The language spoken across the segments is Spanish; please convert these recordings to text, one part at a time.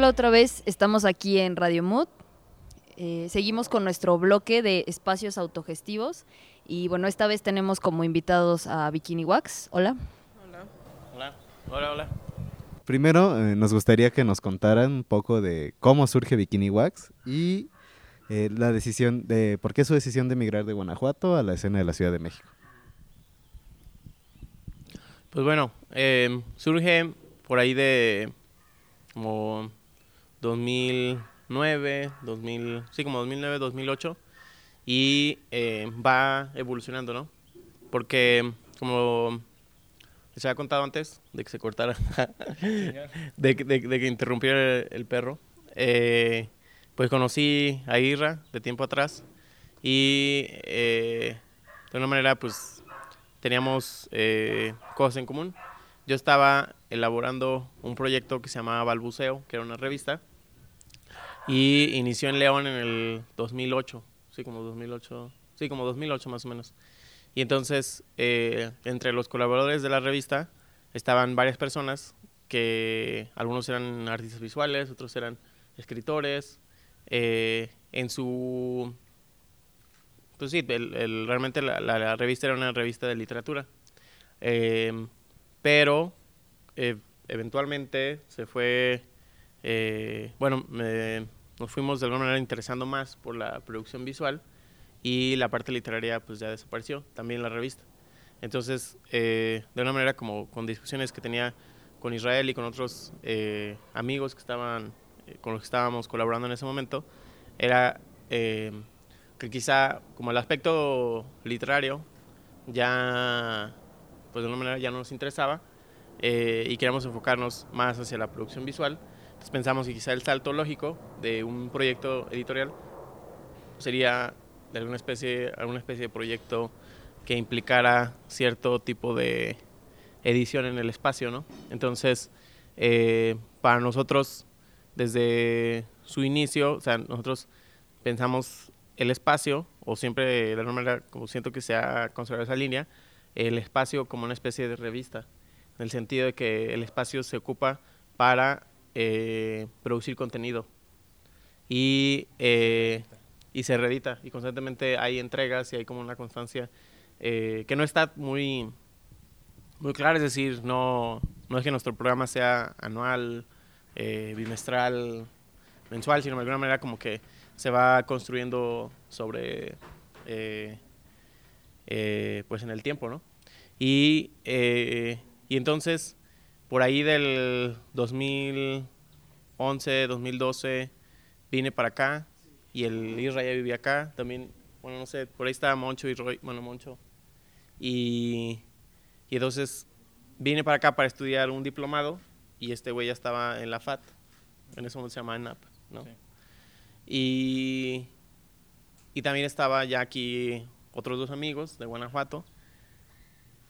Hola otra vez, estamos aquí en Radio Mood. Eh, seguimos con nuestro bloque de espacios autogestivos y bueno, esta vez tenemos como invitados a Bikini Wax. Hola. Hola. Hola. Hola, hola. Primero, eh, nos gustaría que nos contaran un poco de cómo surge Bikini Wax y eh, la decisión de por qué su decisión de emigrar de Guanajuato a la escena de la Ciudad de México. Pues bueno, surge por ahí de como 2009, 2000, sí, como 2009, 2008 y eh, va evolucionando, ¿no? Porque como les había contado antes de que se cortara, de, que interrumpiera el, perro, eh, pues conocí a Irra de tiempo atrás y eh, de una manera pues teníamos eh, cosas en común. Yo estaba elaborando un proyecto que se llamaba Balbuceo, que era una revista, y inició en León en el 2008, sí, como 2008, sí, como 2008 más o menos. Y entonces, eh, entre los colaboradores de la revista estaban varias personas que algunos eran artistas visuales, otros eran escritores. Eh, en su pues sí, el, realmente la, revista era una revista de literatura. Em, pero eh, eventualmente se fue, eh, bueno, nos fuimos de alguna manera interesando más por la producción visual y la parte literaria pues ya desapareció, también la revista. Entonces, eh, de una manera como con discusiones que tenía con Israel y con otros amigos que estaban, con los que estábamos colaborando en ese momento, era em, que quizá como el aspecto literario ya, pues de alguna manera ya no nos interesaba eh, y queríamos enfocarnos más hacia la producción visual. Pensamos que quizá el salto lógico de un proyecto editorial sería de alguna especie, alguna especie de proyecto que implicara cierto tipo de edición en el espacio, ¿no? Entonces, eh, para nosotros, desde su inicio, o sea, nosotros pensamos el espacio, o siempre de alguna manera, como siento que se ha conservado esa línea, el espacio como una especie de revista, en el sentido de que el espacio se ocupa para eh, producir contenido y, eh, y se reedita y constantemente hay entregas y hay como una constancia eh, que no está muy, muy clara, es decir, no, no es que nuestro programa sea anual, bimestral, mensual, sino de alguna manera como que se va construyendo sobre, eh, eh, pues en el tiempo, ¿no? Y, eh, y entonces, por ahí del 2011, 2012, vine para acá y el Israel ya vivía acá. También, bueno, no sé, por ahí estaba Moncho y Roy, bueno, Moncho. Y, y entonces vine para acá para estudiar un diplomado y este güey ya estaba en la FAT, en ese momento se llama ENAP, ¿no? Y, y también estaba ya aquí otros dos amigos de Guanajuato.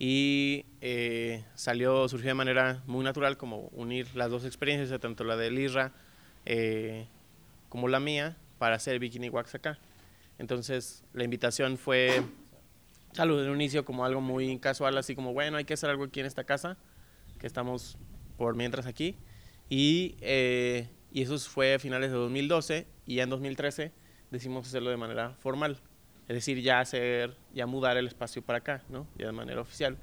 Y eh, salió, surgió de manera muy natural como unir las dos experiencias, tanto la de Lirra eh, como la mía, para hacer Bikini Wax acá. Entonces la invitación fue, salud, en un inicio como algo muy casual, así como, bueno, hay que hacer algo aquí en esta casa, que estamos por mientras aquí. Y eh, y eso fue a finales de 2012 y ya en 2013 decidimos hacerlo de manera formal. Es decir, ya hacer, ya mudar el espacio para acá, ¿no? Ya de manera oficial.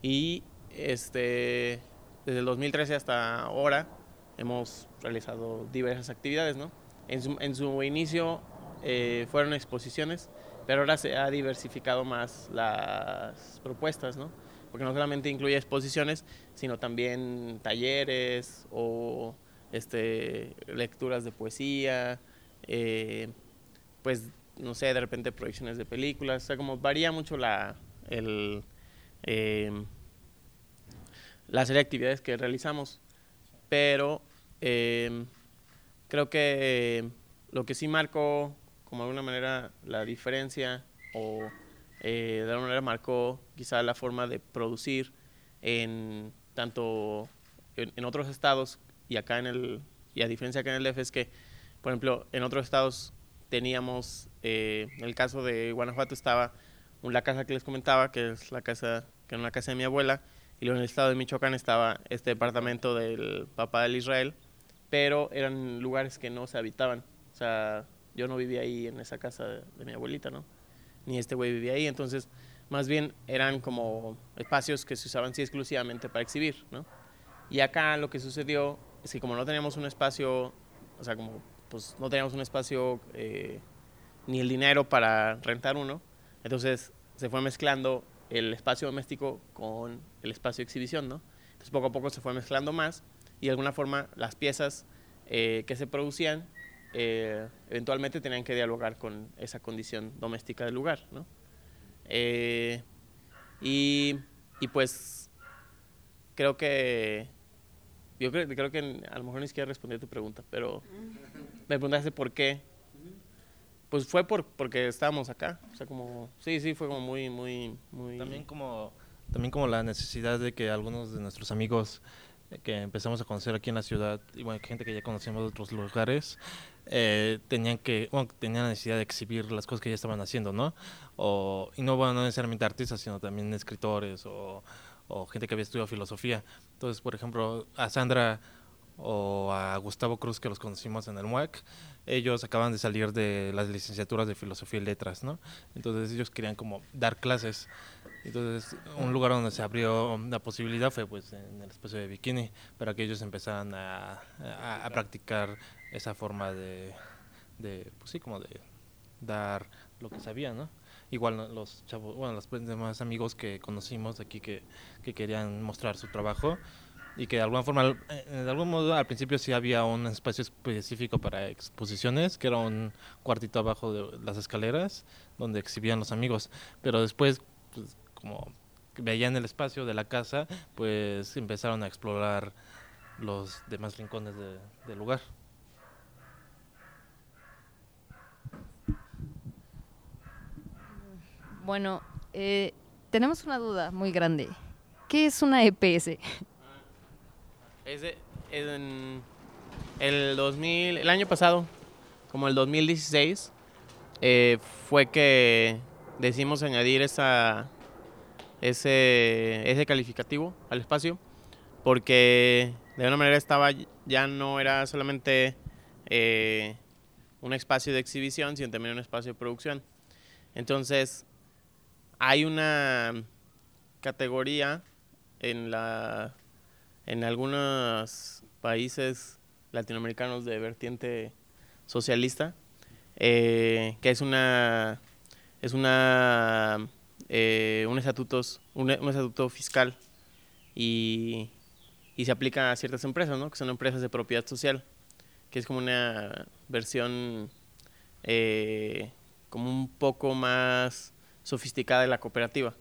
Y este, desde el 2013 hasta ahora hemos realizado diversas actividades, ¿no? En su, en su inicio eh, fueron exposiciones, pero ahora se ha diversificado más las propuestas, ¿no? Porque no solamente incluye exposiciones, sino también talleres o este, lecturas de poesía, eh, pues, no sé, de repente proyecciones de películas, o sea, como varía mucho la, el, em, serie de actividades que realizamos, pero em, creo que lo que sí marcó, como de alguna manera, la diferencia o eh, de alguna manera marcó quizá la forma de producir en tanto en otros estados y acá en el, y a diferencia acá en el DF es que, por ejemplo, en otros estados teníamos, eh, en el caso de Guanajuato estaba la casa que les comentaba, que es la casa, que era una casa de mi abuela, y luego en el estado de Michoacán estaba este departamento del papá del Israel, pero eran lugares que no se habitaban. O sea, yo no vivía ahí en esa casa de, de mi abuelita, ¿no? Ni este güey vivía ahí, entonces más bien eran como espacios que se usaban sí exclusivamente para exhibir, ¿no? Y acá lo que sucedió es que como no teníamos un espacio, o sea, como pues no teníamos un espacio eh, ni el dinero para rentar uno, entonces se fue mezclando el espacio doméstico con el espacio de exhibición, ¿no? Entonces poco a poco se fue mezclando más y de alguna forma las piezas eh, que se producían eh, eventualmente tenían que dialogar con esa condición doméstica del lugar, ¿no? Y, y, pues creo que yo creo, creo, que a lo mejor ni siquiera respondí a tu pregunta, pero me preguntaste por qué. Pues fue por, porque estábamos acá, o sea, como, sí, sí, fue como muy, muy. También como, también como la necesidad de que algunos de nuestros amigos que empezamos a conocer aquí en la ciudad, y bueno, gente que ya conocíamos de otros lugares, eh, tenían que, bueno, tenían la necesidad de exhibir las cosas que ya estaban haciendo, ¿no? O, y no, bueno, no necesariamente artistas, sino también escritores o, o gente que había estudiado filosofía. Entonces, por ejemplo, a Sandra o a Gustavo Cruz, que los conocimos en el MUAC, ellos acaban de salir de las licenciaturas de filosofía y letras, ¿no? Entonces ellos querían como dar clases. Entonces, un lugar donde se abrió la posibilidad fue pues en el espacio de bikini, para que ellos empezaran a, a, a practicar esa forma de, de, pues sí, como de dar lo que sabían, ¿no? Igual los chavos, bueno, los demás amigos que conocimos aquí que, que querían mostrar su trabajo y que de alguna forma, de algún modo al principio sí había un espacio específico para exposiciones, que era un cuartito abajo de las escaleras donde exhibían los amigos, pero después, pues, como veían el espacio de la casa, pues empezaron a explorar los demás rincones de, del lugar. Bueno, eh, tenemos una duda muy grande. ¿Qué es una EPS? Es de, el 2000, el año pasado, como el 2016, eh, fue que decidimos añadir esa, ese, ese calificativo al espacio, porque de alguna manera estaba, ya no era solamente eh, un espacio de exhibición, sino también un espacio de producción. Entonces, hay una categoría en la en algunos países latinoamericanos de vertiente socialista eh, que es una es una eh, un estatutos un, estatuto fiscal y, y se aplica a ciertas empresas ¿no? que son empresas de propiedad social que es como una versión eh, como un poco más sofisticada de la cooperativa.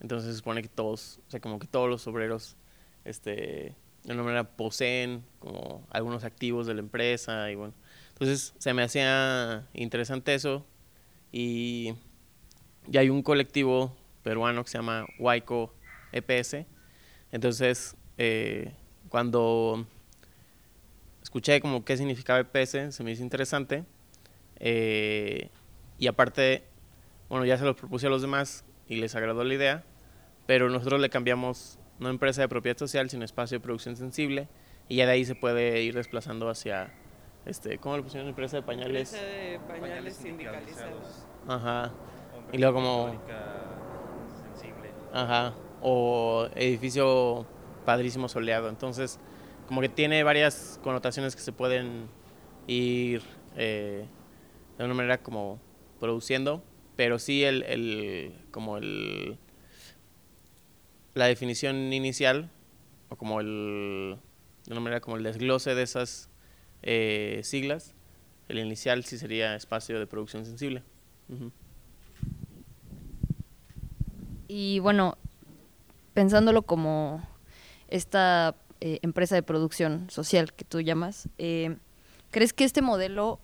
Entonces se supone que todos, o sea, como que todos los obreros, este, de alguna manera poseen como algunos activos de la empresa y bueno. Entonces se me hacía interesante eso y, y hay un colectivo peruano que se llama Huayco EPS. Entonces, eh, cuando escuché como qué significaba EPS, se me hizo interesante. Eh, y aparte bueno, ya se los propuse a los demás y les agradó la idea, pero nosotros le cambiamos no empresa de propiedad social, sino espacio de producción sensible, y ya de ahí se puede ir desplazando hacia, este, ¿cómo le pusieron? Empresa de pañales. Empresa de pañales, pañales sindicalizados. Ajá. Y luego como... Sensible. Ajá. O edificio padrísimo soleado. Entonces, como que tiene varias connotaciones que se pueden ir eh, de una manera como produciendo pero sí el, el, como el la definición inicial o como el de una manera como el desglose de esas eh, siglas el inicial sí sería espacio de producción sensible. Y bueno pensándolo como esta eh, empresa de producción social que tú llamas eh, crees que este modelo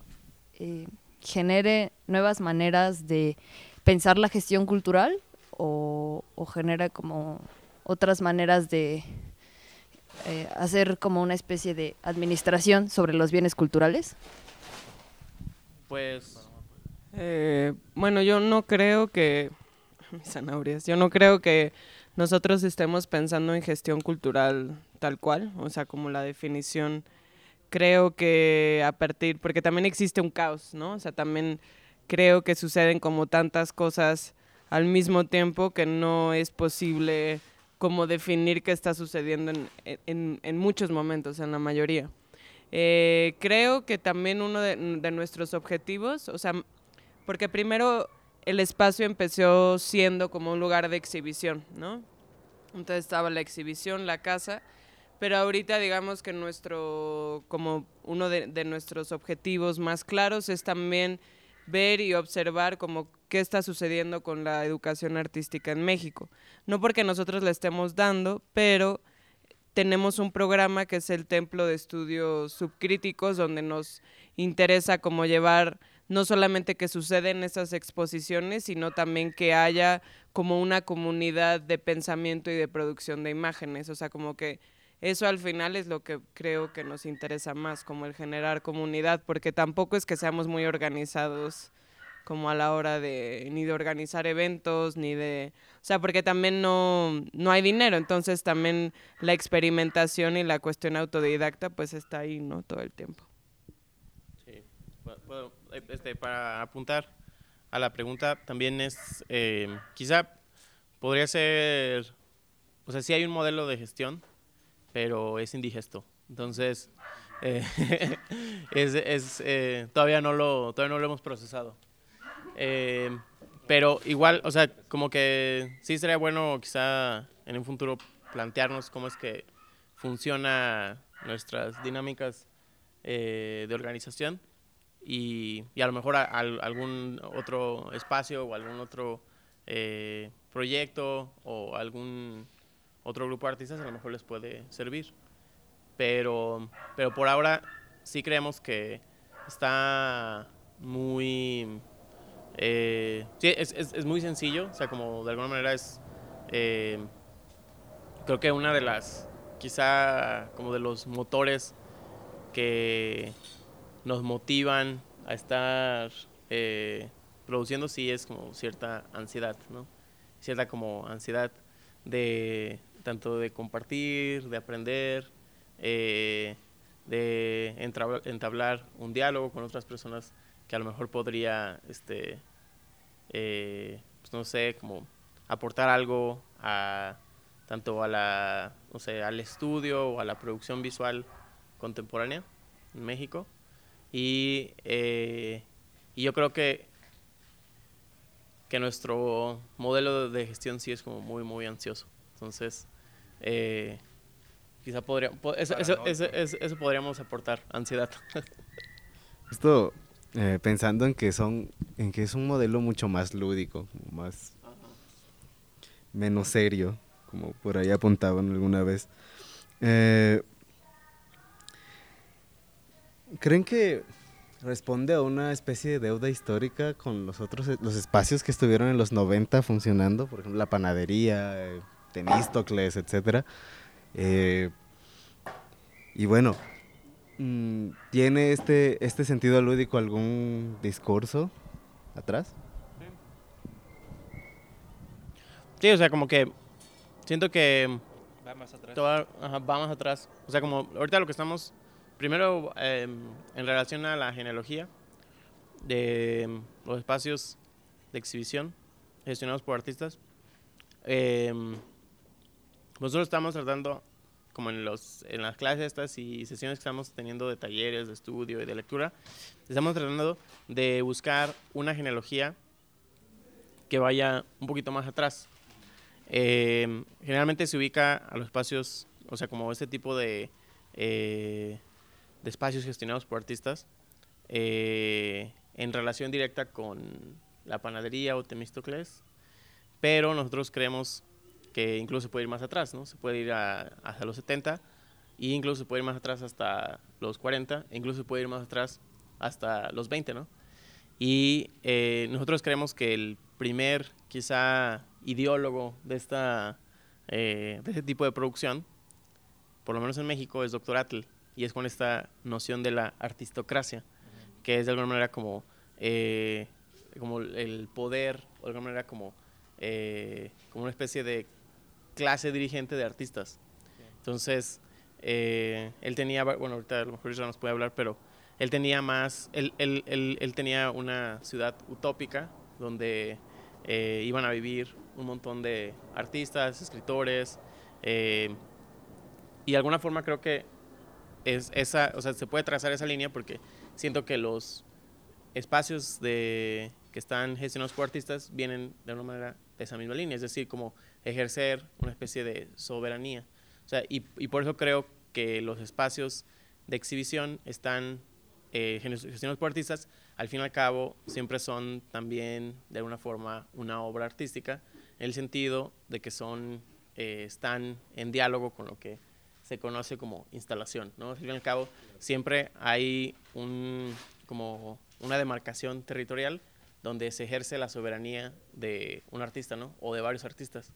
eh, genere nuevas maneras de pensar la gestión cultural o, o genera como otras maneras de eh, hacer como una especie de administración sobre los bienes culturales? Pues... Eh, bueno, yo no creo que... Mis zanahorias. Yo no creo que nosotros estemos pensando en gestión cultural tal cual, o sea, como la definición creo que a partir, porque también existe un caos, ¿no? O sea, también creo que suceden como tantas cosas al mismo tiempo que no es posible como definir qué está sucediendo en, en, muchos momentos, en la mayoría. Eh, creo que también uno de, nuestros objetivos, o sea, porque primero el espacio empezó siendo como un lugar de exhibición, ¿no? Entonces estaba la exhibición, la casa, pero ahorita digamos que nuestro, como uno de, de nuestros objetivos más claros es también ver y observar como qué está sucediendo con la educación artística en México. No porque nosotros la estemos dando, pero tenemos un programa que es el Templo de Estudios Subcríticos, donde nos interesa como llevar no solamente que suceden esas exposiciones, sino también que haya como una comunidad de pensamiento y de producción de imágenes. O sea, como que eso al final es lo que creo que nos interesa más, como el generar comunidad, porque tampoco es que seamos muy organizados como a la hora de ni de organizar eventos, ni de, o sea, porque también no, no hay dinero, entonces también la experimentación y la cuestión autodidacta pues está ahí, ¿no? Todo el tiempo. Sí, bueno, este, para apuntar a la pregunta, también es, eh, quizá podría ser, o sea, sí hay un modelo de gestión, pero es indigesto, entonces... Eh, es, es eh, todavía no lo todavía no lo hemos procesado eh, pero igual, o sea, como que sí sería bueno quizá en un futuro plantearnos cómo es que funciona nuestras dinámicas eh, de organización y, y, a lo mejor algún otro espacio o algún otro eh, proyecto o algún otro grupo de artistas a lo mejor les puede servir. Pero, pero por ahora sí creemos que está muy eh, sí, es, es, es, muy sencillo, o sea, como de alguna manera es, eh, creo que una de las, quizá como de los motores que nos motivan a estar eh, produciendo, sí es como cierta ansiedad, ¿no? Cierta como ansiedad de tanto de compartir, de aprender, eh, de entablar un diálogo con otras personas que a lo mejor podría, este, eh, pues no sé, como aportar algo a tanto a la, no sé, al estudio o a la producción visual contemporánea en México. Y, eh, y yo creo que, que nuestro modelo de gestión sí es como muy, muy ansioso. Entonces, eh, quizá podría, eso, eso, eso, eso, podríamos aportar, ansiedad. Esto eh, pensando en que son en que es un modelo mucho más lúdico más menos serio como por ahí apuntaban alguna vez. Eh, creen que responde a una especie de deuda histórica con los otros los espacios que estuvieron en los 90 funcionando por ejemplo la panadería eh, Temístocles etcétera. Eh, y bueno ¿Tiene este, este sentido lúdico algún discurso atrás? Sí, o sea, como que siento que... Va más atrás. Toda, ajá, va más atrás. O sea, como ahorita lo que estamos... Primero, eh, en relación a la genealogía de los espacios de exhibición gestionados por artistas, eh, nosotros estamos tratando como en, los, en las clases estas y sesiones que estamos teniendo de talleres, de estudio y de lectura, estamos tratando de buscar una genealogía que vaya un poquito más atrás. Eh, generalmente se ubica a los espacios, o sea, como este tipo de, eh, de espacios gestionados por artistas, eh, en relación directa con la panadería o Temístocles, pero nosotros creemos que incluso se puede ir más atrás, ¿no? Se puede ir a, hasta los 70 e incluso se puede ir más atrás hasta los 40, e incluso se puede ir más atrás hasta los 20, ¿no? Y eh, nosotros creemos que el primer, quizá, ideólogo de, esta, eh, de este tipo de producción, por lo menos en México, es Dr. Atle, y es con esta noción de la artistocracia, que es de alguna manera como, eh, como el poder, o de alguna manera como, como una especie de clase dirigente de artistas. Entonces, eh, él tenía, bueno, ahorita a lo mejor ya nos puede hablar, pero él tenía más, él, él, él, tenía una ciudad utópica donde eh, iban a vivir un montón de artistas, escritores, eh, y de alguna forma creo que es esa, o sea, se puede trazar esa línea porque siento que los espacios de, que están gestionados por artistas vienen de una manera de esa misma línea, es decir, como ejercer una especie de soberanía. O sea, y, y por eso creo que los espacios de exhibición están eh, gestionados por artistas, al fin y al cabo siempre son también de alguna forma una obra artística, en el sentido de que son, eh, están en diálogo con lo que se conoce como instalación, ¿no? Al fin y al cabo siempre hay un, como una demarcación territorial donde se ejerce la soberanía de un artista, ¿no? O de varios artistas.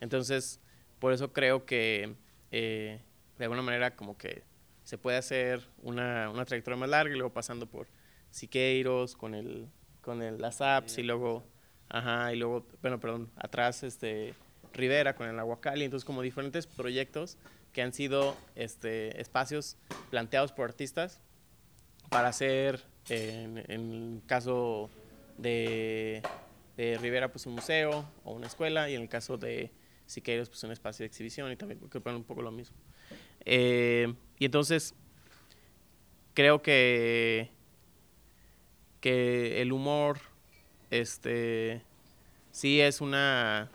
Entonces, por eso creo que eh, de alguna manera como que se puede hacer una, una, trayectoria más larga y luego pasando por Siqueiros con el con el, las apps y luego ajá y luego bueno perdón atrás este Rivera con el Aguacali. Entonces como diferentes proyectos que han sido este espacios planteados por artistas para hacer en, en el caso de, de Rivera pues un museo o una escuela y en el caso de Siqueiros pues un espacio de exhibición y también que un poco lo mismo. Eh, y entonces creo que, que el humor este, sí, es una,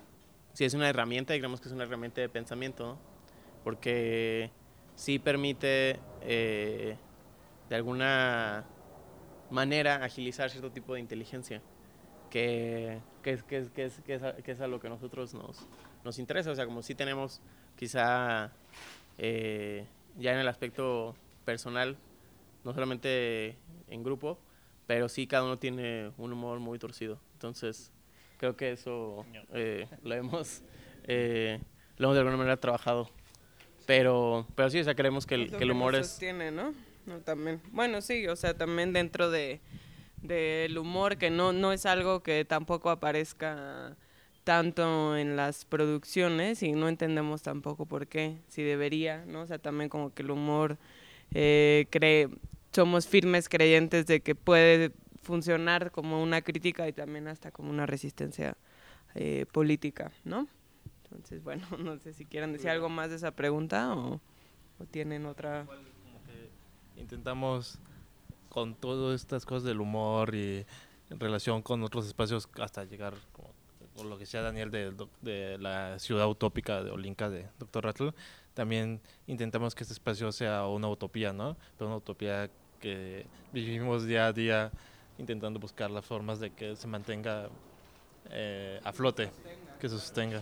sí es una herramienta, digamos que es una herramienta de pensamiento, porque sí permite eh, de alguna manera agilizar cierto tipo de inteligencia, que, que, que, que, es, que, es, que es a lo que nosotros nos, nos interesa. O sea, como si tenemos quizá eh, ya en el aspecto personal, no solamente en grupo, pero sí cada uno tiene un humor muy torcido. Entonces, creo que eso eh, lo, hemos, eh, lo hemos de alguna manera trabajado. Pero, pero sí, o sea, creemos que el, que el humor que es... sostiene, ¿no? ¿no? También. Bueno, sí, o sea, también dentro de del humor, que no, no es algo que tampoco aparezca tanto en las producciones y no entendemos tampoco por qué, si debería, ¿no? O sea, también como que el humor, eh, cree, somos firmes creyentes de que puede funcionar como una crítica y también hasta como una resistencia eh, política, ¿no? Entonces, bueno, no sé si quieren decir algo más de esa pregunta o, o tienen otra... Intentamos con todas estas cosas del humor y en relación con otros espacios hasta llegar como o lo que sea Daniel de, de, la ciudad utópica de Olinka de Dr. Rattle, también intentamos que este espacio sea una utopía, ¿no? Pero una utopía que vivimos día a día intentando buscar las formas de que se mantenga eh, a flote, que se sostenga.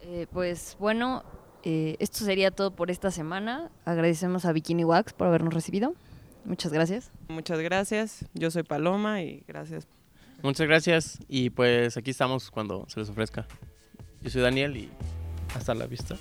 Eh, pues bueno, eh, esto sería todo por esta semana. Agradecemos a Bikini Wax por habernos recibido. Muchas gracias. Muchas gracias. Yo soy Paloma y gracias Muchas gracias y pues aquí estamos cuando se les ofrezca. Yo soy Daniel y hasta la vista.